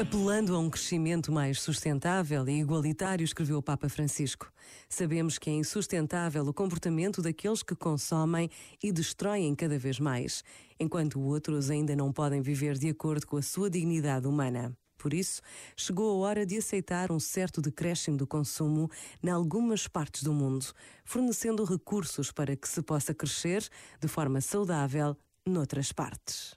Apelando a um crescimento mais sustentável e igualitário, escreveu o Papa Francisco. Sabemos que é insustentável o comportamento daqueles que consomem e destroem cada vez mais, enquanto outros ainda não podem viver de acordo com a sua dignidade humana. Por isso, chegou a hora de aceitar um certo decréscimo do consumo em algumas partes do mundo, fornecendo recursos para que se possa crescer de forma saudável noutras partes.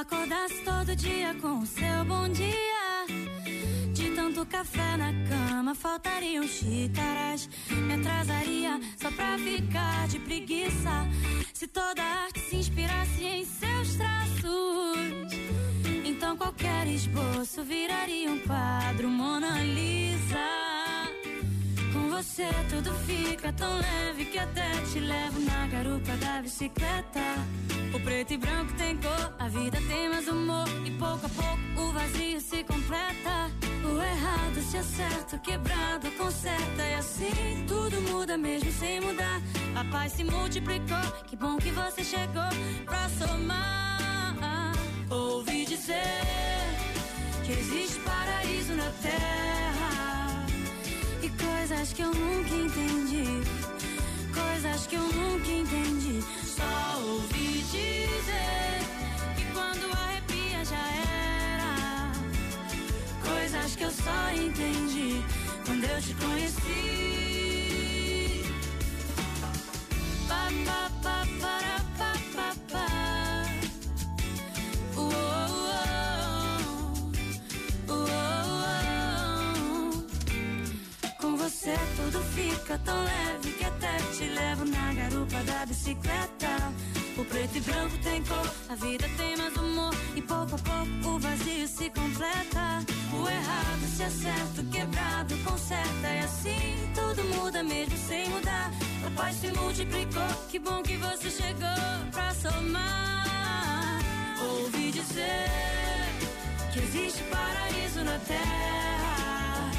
Acordasse todo dia com o seu bom dia. De tanto café na cama, faltariam xícaras. Me atrasaria só pra ficar de preguiça. Se toda arte se inspirasse em seus traços, então qualquer esboço viraria um quadro Mona Lisa você tudo fica tão leve que até te levo na garupa da bicicleta. O preto e branco tem cor, vida tem mais humor. E pouco a pouco o vazio se completa. O errado se acerta, o quebrado conserta. E assim tudo muda mesmo sem mudar. A paz se multiplicou, que bom que você chegou pra somar. Ouvi dizer que existe paraíso na terra Coisas que eu nunca entendi. Coisas que eu nunca entendi. Só ouvi te conheci. Pa, pa, pa, para, pa, pa, pa. fica tão leve que até te levo na garupa da bicicleta. O preto e branco tem cor, a vida tem mais humor. E pouco a pouco o vazio se completa. O errado se acerta, o quebrado mesmo sem mudar. A paz se multiplicou, que bom que você chegou pra somar. Ouvi dizer que existe paraíso na terra.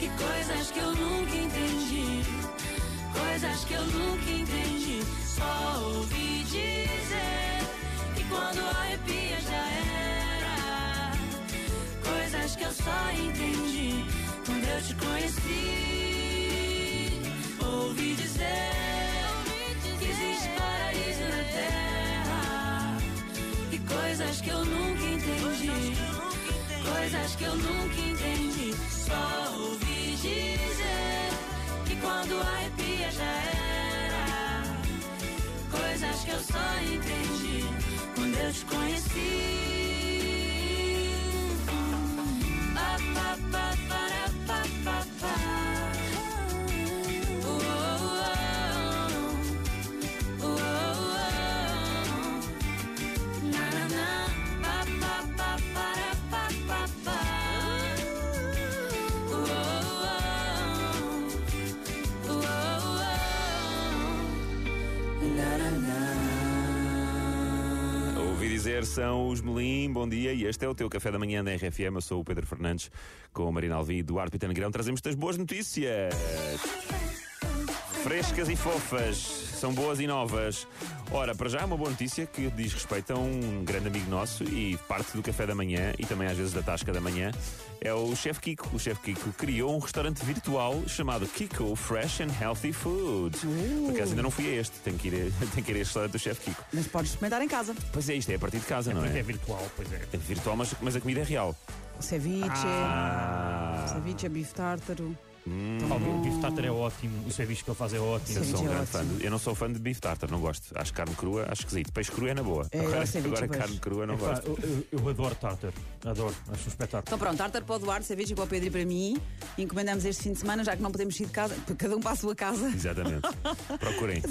E coisas que eu nunca entendi. Coisas que eu nunca entendi. Só ouvi dizer que quando arrepia já era. Coisas que eu só entendi quando eu te conheci. Ouvi dizer que existe paraíso na terra. E coisas que eu nunca entendi. Coisas que eu nunca entendi. Só ouvi dizer que quando arrepia já era. Coisas que eu só entendi quando eu te conheci. Dizer, são os Melim, bom dia, e este é o teu café da manhã na RFM. Eu sou o Pedro Fernandes, com a Marina Alvi e Eduardo Pitano. Trazemos-te as boas notícias. Frescas e fofas, são boas e novas. Ora, para já é uma boa notícia que diz respeito a um grande amigo nosso e parte do café da manhã e também às vezes da tasca da manhã. É o Chef Kiko. O Chef Kiko criou um restaurante virtual chamado Kiko Fresh and Healthy Food. Uh. Por acaso ainda não fui a este, tenho que ir a, tenho que ir a este restaurante do Chef Kiko. Mas podes experimentar em casa. Pois é, isto é a partir de casa, é não é? É virtual, pois é. É virtual, mas, mas a comida é real. Ceviche, Ah. ceviche, bife tártaro. Hum. O bife tartar é ótimo, o serviço que ele faz é ótimo. Eu sou um é grande fã. eu não sou fã de bife tartar, não gosto. Acho carne crua, acho esquisito. Peixe cru é na boa. É, agora eu agora carne crua não Epá, gosto. eu, eu- eu adoro tartar, adoro, acho um espetáculo. Então pronto, tártaro para o Duarte, ceviche para o Pedro e para mim. Encomendamos este fim de semana, já que não podemos ir de casa, porque cada um para a sua casa. Exatamente. Procurem.